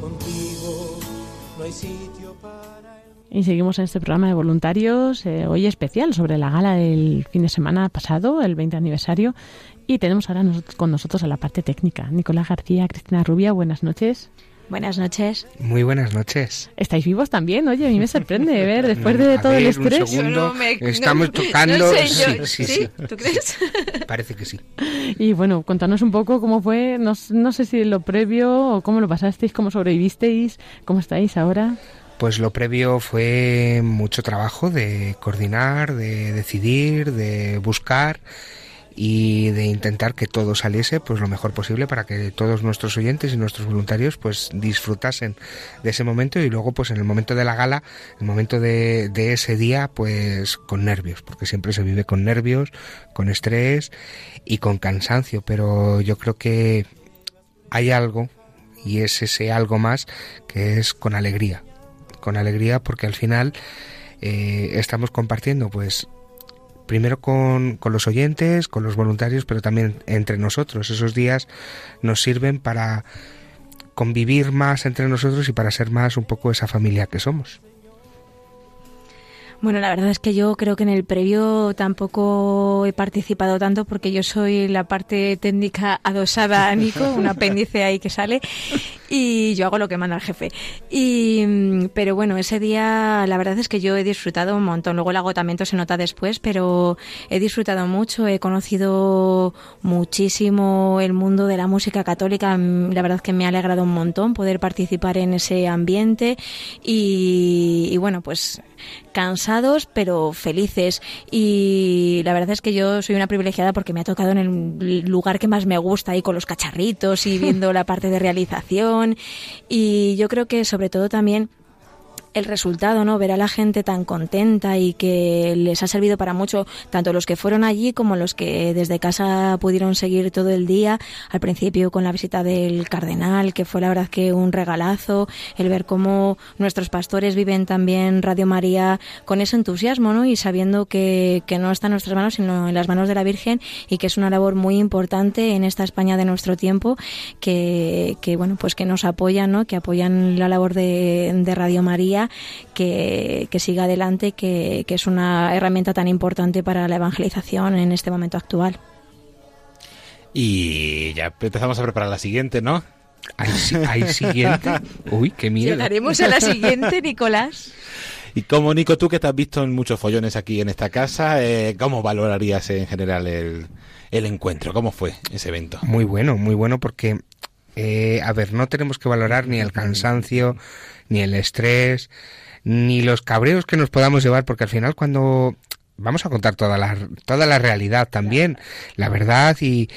Contigo no hay sitio para Y seguimos en este programa de voluntarios, eh, hoy especial sobre la gala del fin de semana pasado, el 20 aniversario. Y tenemos ahora con nosotros a la parte técnica. Nicolás García, Cristina Rubia, buenas noches. Buenas noches. Muy buenas noches. ¿Estáis vivos también? Oye, a mí me sorprende ver después de A todo el un estrés. segundo. No me- Estamos no- tocando. no sé, sí, yo- sí, ¿sí? sí. ¿Tú crees? Parece que sí. Y bueno, contanos un poco cómo fue, no sé si lo previo o cómo lo pasasteis, cómo sobrevivisteis, cómo estáis ahora. Pues lo previo fue mucho trabajo de coordinar, de decidir, de buscar y de intentar que todo saliese pues lo mejor posible para que todos nuestros oyentes y nuestros voluntarios pues disfrutasen de ese momento y luego pues en el momento de la gala, el momento de, ese día pues con nervios, porque siempre se vive con nervios, con estrés y con cansancio, pero yo creo que hay algo y es ese algo más que es con alegría, con alegría porque al final eh, estamos compartiendo pues primero con, con los oyentes, con los voluntarios, pero también entre nosotros. Esos días nos sirven para convivir más entre nosotros y para ser más un poco esa familia que somos. Bueno, la verdad es que yo creo que en el previo tampoco he participado tanto porque yo soy la parte técnica adosada a Nico, un apéndice ahí que sale, y yo hago lo que manda el jefe. Y, pero bueno, ese día la verdad es que yo he disfrutado un montón. Luego el agotamiento se nota después, pero he disfrutado mucho. He conocido muchísimo el mundo de la música católica. La verdad es que me ha alegrado un montón poder participar en ese ambiente y, y bueno, pues cansados pero felices. Y la verdad es que yo soy una privilegiada porque me ha tocado en el lugar que más me gusta ahí con los cacharritos y viendo la parte de realización. Y yo creo que sobre todo también el resultado, ¿no? Ver a la gente tan contenta y que les ha servido para mucho, tanto los que fueron allí como los que desde casa pudieron seguir todo el día. Al principio con la visita del cardenal, que fue la verdad que un regalazo, el ver cómo nuestros pastores viven también Radio María con ese entusiasmo, ¿no? Y sabiendo que, no está en nuestras manos, sino en las manos de la Virgen y que es una labor muy importante en esta España de nuestro tiempo, que, bueno, pues que nos apoyan, ¿no? Que apoyan la labor de Radio María que, que siga adelante, que, que es una herramienta tan importante para la evangelización en este momento actual. Y ya empezamos a preparar la siguiente, ¿no? ¿Hay, si- hay siguiente? Uy, qué miedo. Llegaremos a la siguiente, Nicolás. Y como Nico, tú que te has visto en muchos follones aquí en esta casa, eh, ¿cómo valorarías en general el, el encuentro? ¿Cómo fue ese evento? Muy bueno, muy bueno porque, eh, a ver, no tenemos que valorar ni el cansancio, ni el estrés, ni los cabreos que nos podamos llevar, porque al final cuando vamos a contar toda la, toda la realidad también, la verdad y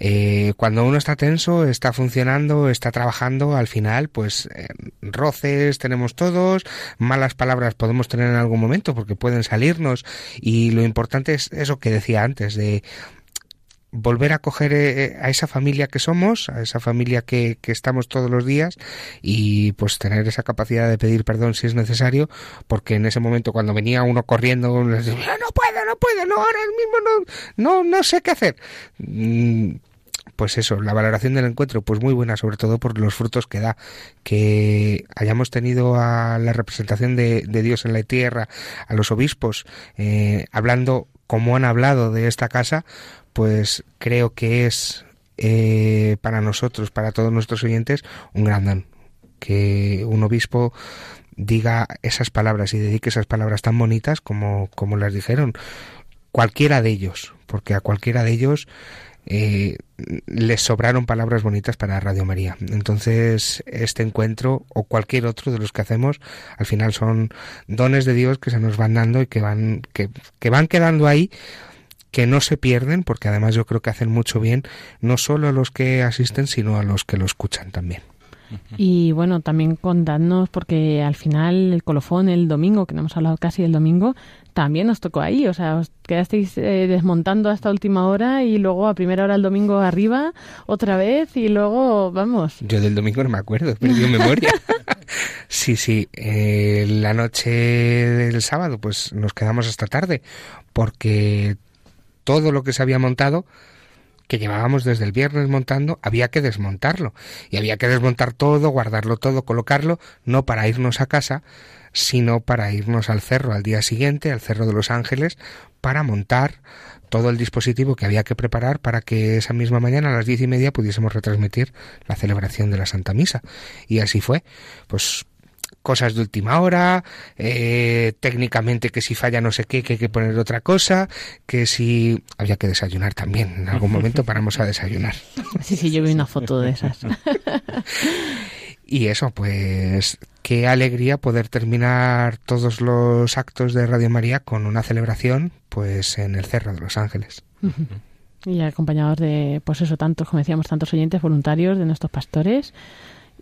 eh, cuando uno está tenso, está funcionando, está trabajando, al final pues eh, roces tenemos todos, malas palabras podemos tener en algún momento porque pueden salirnos y lo importante es eso que decía antes de volver a coger eh, a esa familia que somos, a esa familia que, que estamos todos los días y pues tener esa capacidad de pedir perdón si es necesario, porque en ese momento cuando venía uno corriendo, les decía, no puedo, no puedo, no, ahora mismo no, no, no sé qué hacer. Mm, Pues eso, la valoración del encuentro, pues muy buena, sobre todo por los frutos que da, que hayamos tenido a la representación de, de Dios en la tierra, a los obispos, eh, hablando como han hablado de esta casa, pues creo que es eh, para nosotros, para todos nuestros oyentes, un gran don. Que un obispo diga esas palabras y dedique esas palabras tan bonitas como, como las dijeron cualquiera de ellos, porque a cualquiera de ellos eh, les sobraron palabras bonitas para Radio María. Entonces, este encuentro o cualquier otro de los que hacemos, al final son dones de Dios que se nos van dando y que van, que, que van quedando ahí que no se pierden, porque además yo creo que hacen mucho bien, no solo a los que asisten, sino a los que lo escuchan también. Y bueno, también contadnos, porque al final el colofón el domingo, que no hemos hablado casi del domingo, también nos tocó ahí. O sea, os quedasteis eh, desmontando hasta última hora y luego a primera hora el domingo arriba, otra vez y luego, vamos. Yo del domingo no me acuerdo, he perdido memoria. sí, sí, eh, la noche del sábado pues nos quedamos hasta tarde, porque todo lo que se había montado que llevábamos desde el viernes montando, había que desmontarlo. Y había que desmontar todo, guardarlo todo, colocarlo, no para irnos a casa, sino para irnos al cerro al día siguiente, al Cerro de los Ángeles, para montar todo el dispositivo que había que preparar para que esa misma mañana a las diez y media pudiésemos retransmitir la celebración de la Santa Misa. Y así fue. Pues cosas de última hora, eh, técnicamente que si falla no sé qué, que hay que poner otra cosa, que si había que desayunar también, en algún momento paramos a desayunar. Sí, sí, yo vi una foto de esas. y eso, pues qué alegría poder terminar todos los actos de Radio María con una celebración pues en el Cerro de los Ángeles. Y acompañados de, pues eso, tantos, como decíamos, tantos oyentes voluntarios, de nuestros pastores,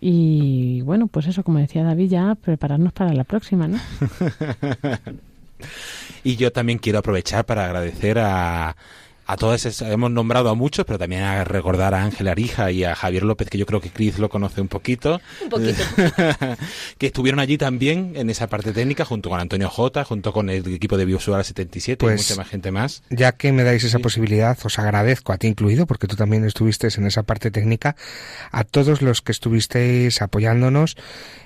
y bueno, pues eso, como decía David, ya prepararnos para la próxima, ¿no? y yo también quiero aprovechar para agradecer a, a todas hemos nombrado a muchos, pero también a recordar a Ángel Arija y a Javier López, que yo creo que Cris lo conoce un poquito. Un poquito. que estuvieron allí también en esa parte técnica, junto con Antonio J, junto con el equipo de Biosual 77 pues, y mucha más gente más. Ya que me dais esa posibilidad, os agradezco a ti incluido, porque tú también estuviste en esa parte técnica, a todos los que estuvisteis apoyándonos,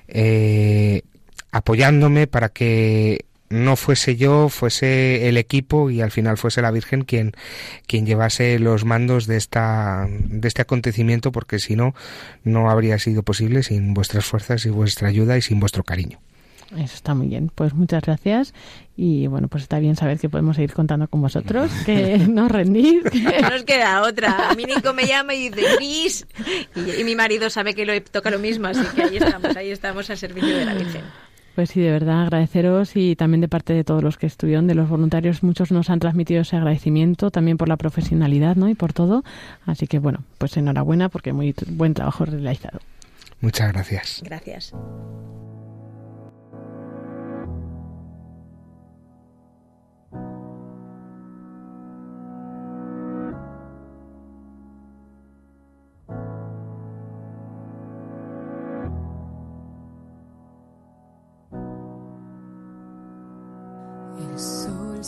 eh, apoyándome para que no fuese yo, fuese el equipo y al final fuese la Virgen quien, quien llevase los mandos de esta, de este acontecimiento, porque si no, no habría sido posible sin vuestras fuerzas y vuestra ayuda y sin vuestro cariño. Eso está muy bien. Pues muchas gracias. Y bueno, pues está bien saber que podemos seguir contando con vosotros, que no rendís. no nos queda otra. A mí Nico me llama y dice, Cris. Y, y, mi marido sabe que lo toca lo mismo, así que ahí estamos, ahí estamos al servicio de la Virgen. Pues sí, de verdad agradeceros y también de parte de todos los que estuvieron, de los voluntarios, muchos nos han transmitido ese agradecimiento también por la profesionalidad, ¿no? Y por todo. Así que bueno, pues enhorabuena porque muy buen trabajo realizado. Muchas gracias. Gracias.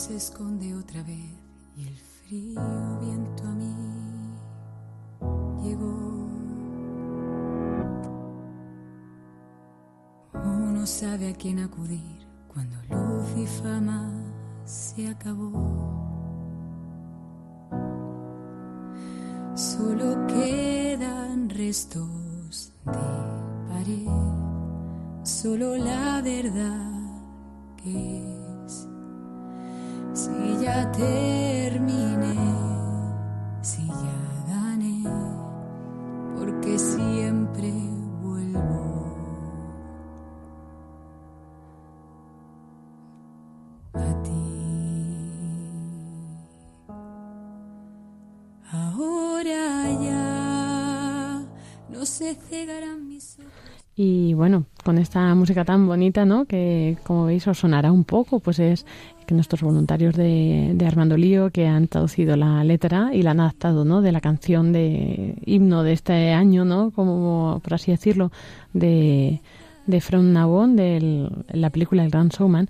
Se esconde otra vez y el frío viento a mí llegó. Uno sabe a quién acudir cuando luz y fama se acabó. Solo quedan restos de pared, solo la verdad que es. Con esta música tan bonita, ¿no? Que como veis os sonará un poco, pues es que nuestros voluntarios de, de, Armando Lío que han traducido la letra y la han adaptado, ¿no? De la canción de himno de este año, ¿no? Como por así decirlo, de, de From Now On, de la película El Gran Showman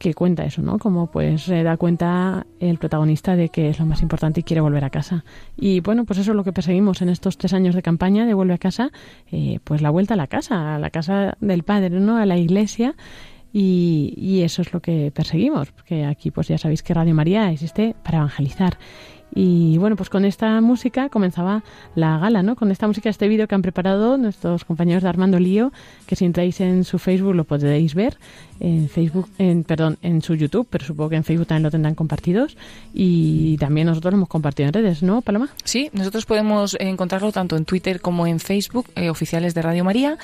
que cuenta eso, ¿no? Como pues da cuenta el protagonista de que es lo más importante y quiere volver a casa. Y bueno, pues eso es lo que perseguimos en estos tres años de campaña de Vuelve a casa, eh, pues la vuelta a la casa, a la casa del Padre, ¿no? A la iglesia. Y, y eso es lo que perseguimos, porque aquí pues ya sabéis que Radio María existe para evangelizar. Y bueno, pues con esta música comenzaba la gala, ¿no? Con esta música, este vídeo que han preparado nuestros compañeros de Armando Lío, que si entráis en su Facebook lo podréis ver, en Facebook, en, perdón, en su YouTube, pero supongo que en Facebook también lo tendrán compartidos. Y también nosotros lo hemos compartido en redes, ¿no, Paloma? Sí, nosotros podemos encontrarlo tanto en Twitter como en Facebook, eh, oficiales de Radio María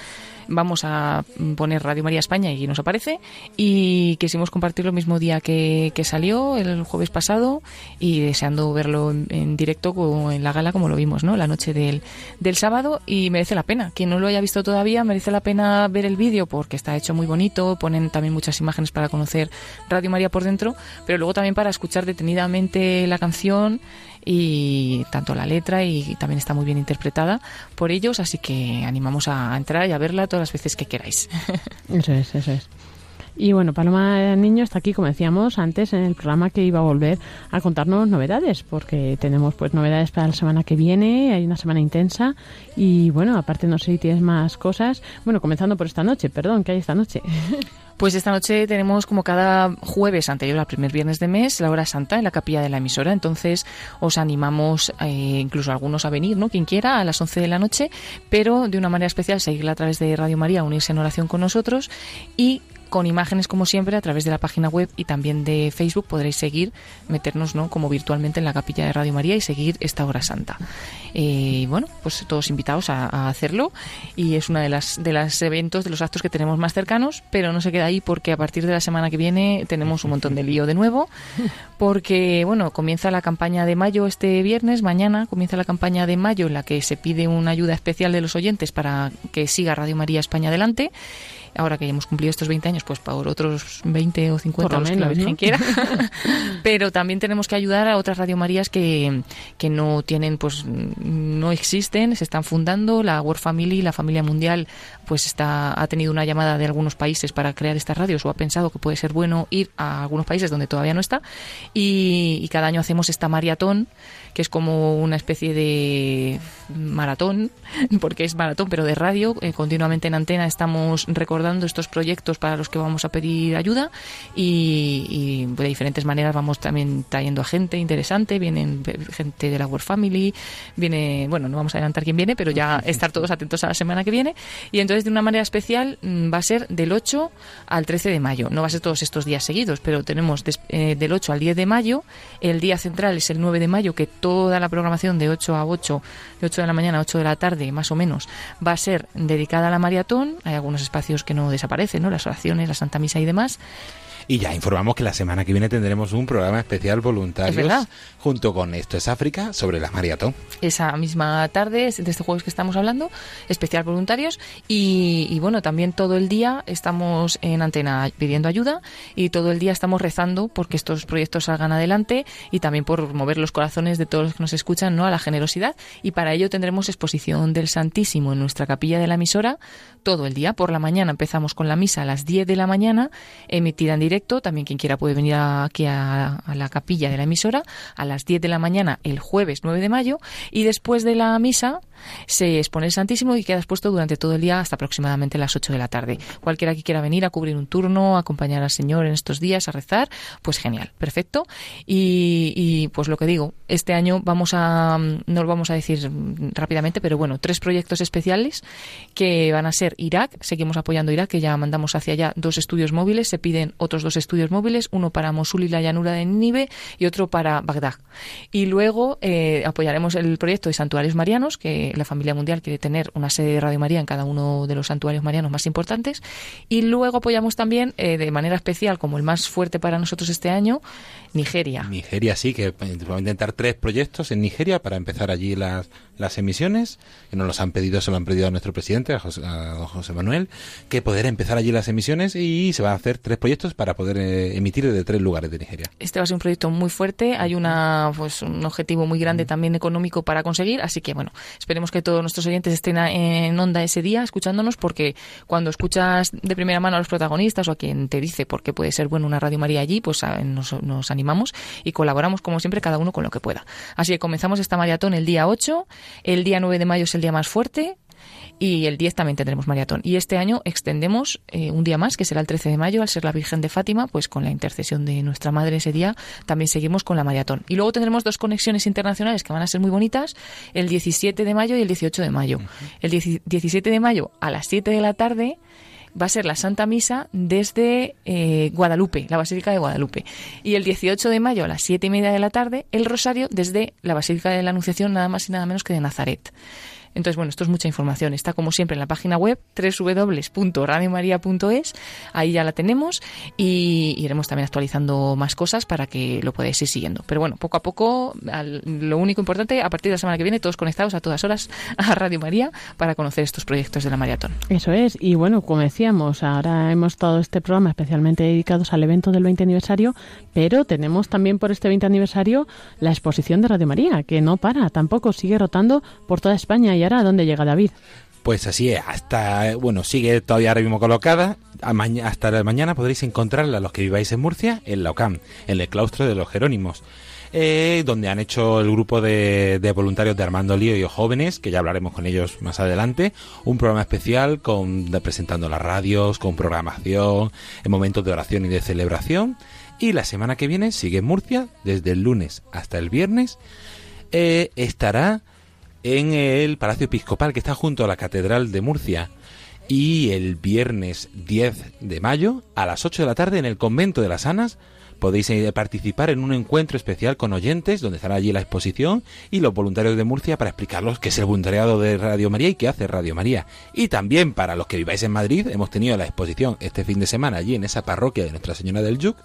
vamos a poner Radio María España y nos aparece y quisimos compartirlo el mismo día que, que salió el jueves pasado y deseando verlo en, en, directo en la gala como lo vimos, ¿no? La noche del, del sábado y merece la pena. Quien no lo haya visto todavía merece la pena ver el vídeo porque está hecho muy bonito, ponen también muchas imágenes para conocer Radio María por dentro, pero luego también para escuchar detenidamente la canción y tanto la letra y también está muy bien interpretada por ellos, así que animamos a entrar y a verla todas las veces que queráis. Eso es, eso es. Y bueno, Paloma Niño está aquí, como decíamos antes, en el programa que iba a volver a contarnos novedades, porque tenemos pues novedades para la semana que viene, hay una semana intensa y bueno, aparte no sé si tienes más cosas. Bueno, comenzando por esta noche, perdón, ¿qué hay esta noche? Pues esta noche tenemos como cada jueves anterior al primer viernes de mes la hora santa en la capilla de la emisora. Entonces os animamos eh, incluso algunos a venir, ¿no? Quien quiera a las 11 de la noche, pero de una manera especial seguirla a través de Radio María, unirse en oración con nosotros y con imágenes como siempre a través de la página web y también de Facebook podréis seguir, meternos ¿no? como virtualmente en la capilla de Radio María y seguir esta hora santa. Eh, bueno, pues todos invitados a, hacerlo y es uno de las de los eventos, de los actos que tenemos más cercanos, pero no se queda ahí porque a partir de la semana que viene tenemos un montón de lío de nuevo, porque bueno, comienza la campaña de mayo este viernes, mañana comienza la campaña de mayo en la que se pide una ayuda especial de los oyentes para que siga Radio María España adelante ahora que hemos cumplido estos 20 años, pues por otros 20 o 50 los que la Virgen quiera. Pero también tenemos que ayudar a otras Radio Marías que, que no tienen, pues no existen, se están fundando. La World Family, la familia mundial, pues está, ha tenido una llamada de algunos países para crear estas radios o ha pensado que puede ser bueno ir a algunos países donde todavía no está. Y, y cada año hacemos esta maratón que es como una especie de maratón, porque es maratón, pero de radio. Eh, continuamente en antena estamos recordando estos proyectos para los que vamos a pedir ayuda y, de diferentes maneras vamos también trayendo a gente interesante. Vienen gente de la World Family, viene, bueno, no vamos a adelantar quién viene, pero ya estar todos atentos a la semana que viene. Y entonces, de una manera especial, mm, va a ser del 8 al 13 de mayo. No va a ser todos estos días seguidos, pero tenemos eh, del 8 al 10 de mayo. El día central es el 9 de mayo, que toda la programación de 8 a 8, de 8 de la mañana a 8 de la tarde, más o menos, va a ser dedicada a la maratón. Hay algunos espacios que no desaparecen, ¿no? Las oraciones, la Santa Misa y demás. Y ya informamos que la semana que viene tendremos un programa especial voluntarios junto con Esto es África sobre la maratón. Esa misma tarde, de este jueves que estamos hablando, especial voluntarios. Y, bueno, también todo el día estamos en antena pidiendo ayuda y todo el día estamos rezando porque estos proyectos salgan adelante y también por mover los corazones de todos los que nos escuchan ¿no? a la generosidad. Y para ello tendremos exposición del Santísimo en nuestra capilla de la emisora todo el día. Por la mañana empezamos con la misa a las 10 de la mañana, emitida en directo también quien quiera puede venir aquí a, la capilla de la emisora a las 10 de la mañana el jueves 9 de mayo y después de la misa se expone el Santísimo y queda expuesto durante todo el día hasta aproximadamente las 8 de la tarde. Cualquiera que quiera venir a cubrir un turno, acompañar al Señor en estos días, a rezar, pues genial, perfecto. Y, pues lo que digo, este año vamos a, no lo vamos a decir rápidamente, pero bueno, tres proyectos especiales que van a ser Irak, seguimos apoyando Irak, que ya mandamos hacia allá dos estudios móviles, se piden otros dos estudios móviles, uno para Mosul y la llanura de Nínive y otro para Bagdad. Y luego eh, apoyaremos el proyecto de santuarios marianos, que la familia mundial quiere tener una sede de Radio María en cada uno de los santuarios marianos más importantes. Y luego apoyamos también, eh, de manera especial, como el más fuerte para nosotros este año, Nigeria. Nigeria, sí, que vamos a intentar tres proyectos en Nigeria para empezar allí las, las emisiones, que nos los han pedido, se lo han pedido a nuestro presidente, a José, José Manuel, que poder empezar allí las emisiones y se van a hacer tres proyectos para poder eh, emitir desde tres lugares de Nigeria. Este va a ser un proyecto muy fuerte, hay una, pues, un objetivo muy grande también económico para conseguir, así que bueno, esperemos que todos nuestros oyentes estén en onda ese día escuchándonos, porque cuando escuchas de primera mano a los protagonistas o a quien te dice por qué puede ser bueno una Radio María allí, pues nos, nos animamos y colaboramos como siempre cada uno con lo que pueda. Así que comenzamos esta maratón el día 8 el día 9 de mayo es el día más fuerte y el 10 también tendremos maratón. Y este año extendemos eh, un día más, que será el 13 de mayo, al ser la Virgen de Fátima, pues con la intercesión de nuestra Madre ese día, también seguimos con la maratón. Y luego tendremos dos conexiones internacionales que van a ser muy bonitas, el 17 de mayo y el 18 de mayo. El 17 de mayo a las 7 de la tarde va a ser la Santa Misa desde eh, Guadalupe, la Basílica de Guadalupe. Y el 18 de mayo a las 7 y media de la tarde, el Rosario desde la Basílica de la Anunciación, nada más y nada menos que de Nazaret. Entonces, bueno, esto es mucha información. Está como siempre en la página web www.radiomaria.es. Ahí ya la tenemos y iremos también actualizando más cosas para que lo podáis ir siguiendo. Pero bueno, poco a poco, lo único importante, a partir de la semana que viene, todos conectados a todas horas a Radio María para conocer estos proyectos de la maratón. Eso es. Y bueno, como decíamos, ahora hemos estado este programa especialmente dedicados al evento del 20 aniversario, pero tenemos también por este 20 aniversario la exposición de Radio María, que no para, tampoco sigue rotando por toda España y ahora, ¿a dónde llega David? Pues así es, hasta, bueno, sigue todavía ahora mismo colocada. Hasta la mañana podréis encontrarla, los que viváis en Murcia, en la OCAM, en el claustro de los Jerónimos. eh, donde han hecho el grupo de, voluntarios de Armando Lío y jóvenes, que ya hablaremos con ellos más adelante, un programa especial con presentando las radios, con programación, en momentos de oración y de celebración. Y la semana que viene sigue en Murcia, desde el lunes hasta el viernes, eh, estará en el Palacio Episcopal que está junto a la Catedral de Murcia. Y el viernes 10 de mayo, a las 8 de la tarde, en el Convento de las Anas, podéis eh, participar en un encuentro especial con oyentes, donde estará allí la exposición y los voluntarios de Murcia para explicarlos qué es el voluntariado de Radio María y qué hace Radio María. Y también para los que viváis en Madrid, hemos tenido la exposición este fin de semana allí en esa parroquia de Nuestra Señora del Yuc.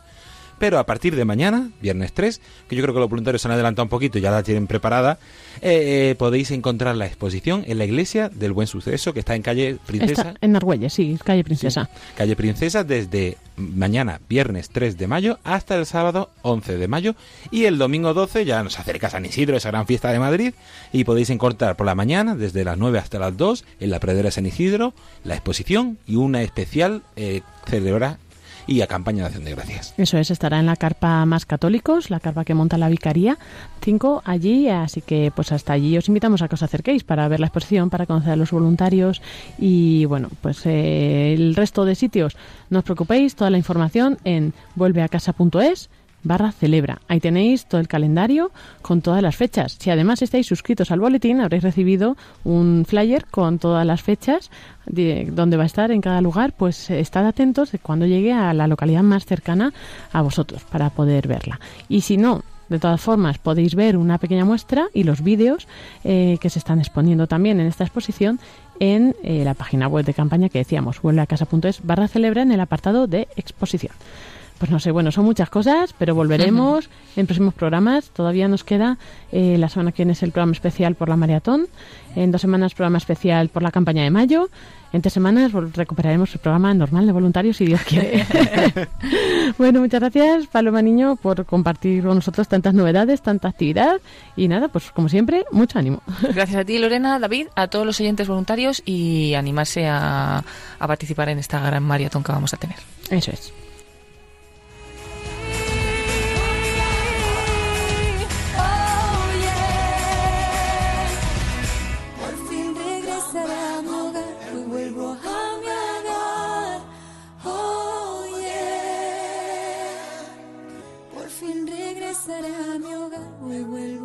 Pero a partir de mañana, viernes 3, que yo creo que los voluntarios se han adelantado un poquito y ya la tienen preparada, eh, eh, podéis encontrar la exposición en la iglesia del Buen Suceso, que está en calle Princesa. Está en Argüelles, sí, calle Princesa. Calle Princesa desde mañana, viernes 3 de mayo, hasta el sábado 11 de mayo. Y el domingo 12 ya nos acerca San Isidro, esa gran fiesta de Madrid. Y podéis encontrar por la mañana, desde las 9 hasta las 2, en la pradera de San Isidro, la exposición y una especial eh, celebra y a campaña de acción de gracias. Eso es, estará en la carpa Más Católicos, la carpa que monta la Vicaría 5 allí, así que pues hasta allí os invitamos a que os acerquéis para ver la exposición, para conocer a los voluntarios y bueno, pues eh, el resto de sitios, no os preocupéis, toda la información en vuelveacasa.es barra celebra. Ahí tenéis todo el calendario con todas las fechas. Si además estáis suscritos al boletín, habréis recibido un flyer con todas las fechas de dónde va a estar en cada lugar, pues eh, estad atentos de cuando llegue a la localidad más cercana a vosotros para poder verla. Y si no, de todas formas, podéis ver una pequeña muestra y los vídeos eh, que se están exponiendo también en esta exposición en eh, la página web de campaña que decíamos, vuelveacasa.es barra celebra en el apartado de exposición. Pues no sé, bueno, son muchas cosas, pero volveremos en próximos programas. Todavía nos queda eh, la semana que viene es el programa especial por la maratón, en dos semanas programa especial por la campaña de mayo, en tres semanas recuperaremos el programa normal de voluntarios si Dios quiere. bueno, muchas gracias Paloma Niño por compartir con nosotros tantas novedades, tanta actividad y nada, pues como siempre, mucho ánimo. Gracias a ti, Lorena, David, a todos los oyentes voluntarios y animarse a, a participar en esta gran maratón que vamos a tener. Eso es. Hogar, hoy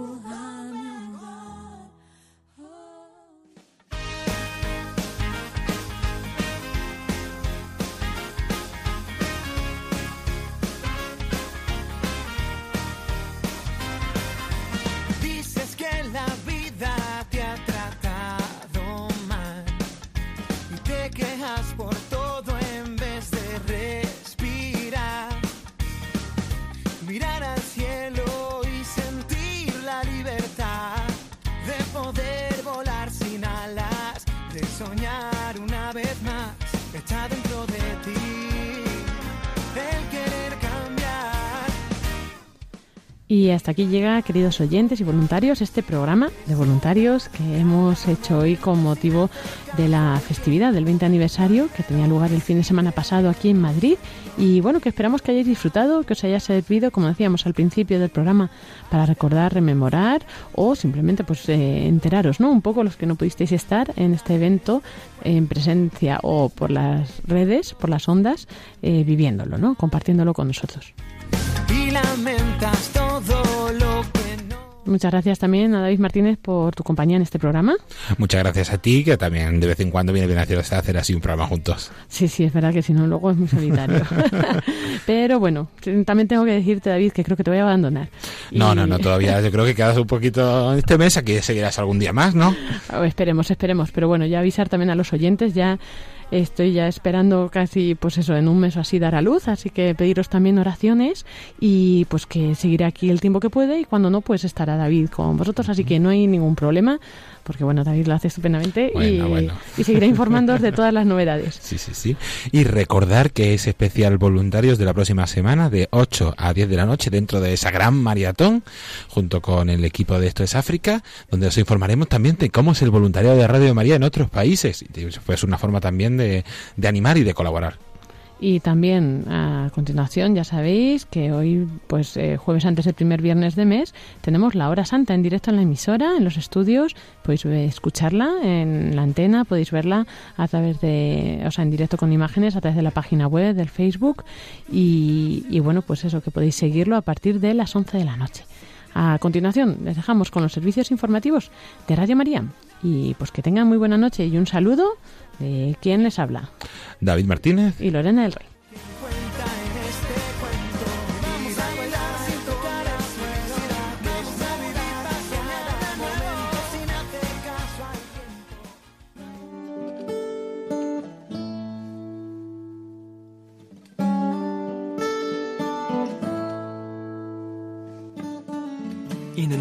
Y hasta aquí llega, queridos oyentes y voluntarios, este programa de voluntarios que hemos hecho hoy con motivo de la festividad del 20 aniversario que tenía lugar el fin de semana pasado aquí en Madrid. Y bueno, que esperamos que hayáis disfrutado, que os haya servido, como decíamos al principio del programa, para recordar, rememorar o simplemente pues eh, enteraros, ¿no? Un poco los que no pudisteis estar en este evento en presencia o por las redes, por las ondas, eh, viviéndolo, ¿no? Compartiéndolo con nosotros. Y lamentas todo lo que no. Muchas gracias también a David Martínez por tu compañía en este programa. Muchas gracias a ti, que también de vez en cuando viene bien hacer, hacer así un programa juntos. Sí, sí, es verdad que si no, luego es muy solitario. Pero bueno, también tengo que decirte, David, que creo que te voy a abandonar. No, Y- no, no, todavía yo creo que quedas un poquito este mes, aquí seguirás algún día más, ¿no? Oh, esperemos, esperemos. Pero bueno, ya avisar también a los oyentes, ya estoy ya esperando casi, pues eso, en un mes o así dar a luz, así que pediros también oraciones y pues que seguiré aquí el tiempo que puede y cuando no, pues estará David con vosotros, así que no hay ningún problema porque bueno, David lo hace estupendamente y, Bueno, bueno. y seguirá informándoos de todas las novedades. Sí, sí, sí. Y recordar que es especial voluntarios de la próxima semana, de 8 a 10 de la noche, dentro de esa gran maratón, junto con el equipo de Esto es África, donde os informaremos también de cómo es el voluntariado de Radio María en otros países. Y pues una forma también de, de animar y de colaborar. Y también a continuación ya sabéis que hoy, pues eh, jueves antes del primer viernes de mes, tenemos la hora santa en directo en la emisora, en los estudios. Podéis escucharla en la antena, podéis verla a través de, o sea, en directo con imágenes a través de la página web, del Facebook. Y, y bueno, pues eso, que podéis seguirlo a partir de las 11 de la noche. A continuación, les dejamos con los servicios informativos de Radio María. Y pues que tengan muy buena noche y un saludo de quien les habla. David Martínez. Y Lorena del Rey.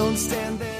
Don't stand there.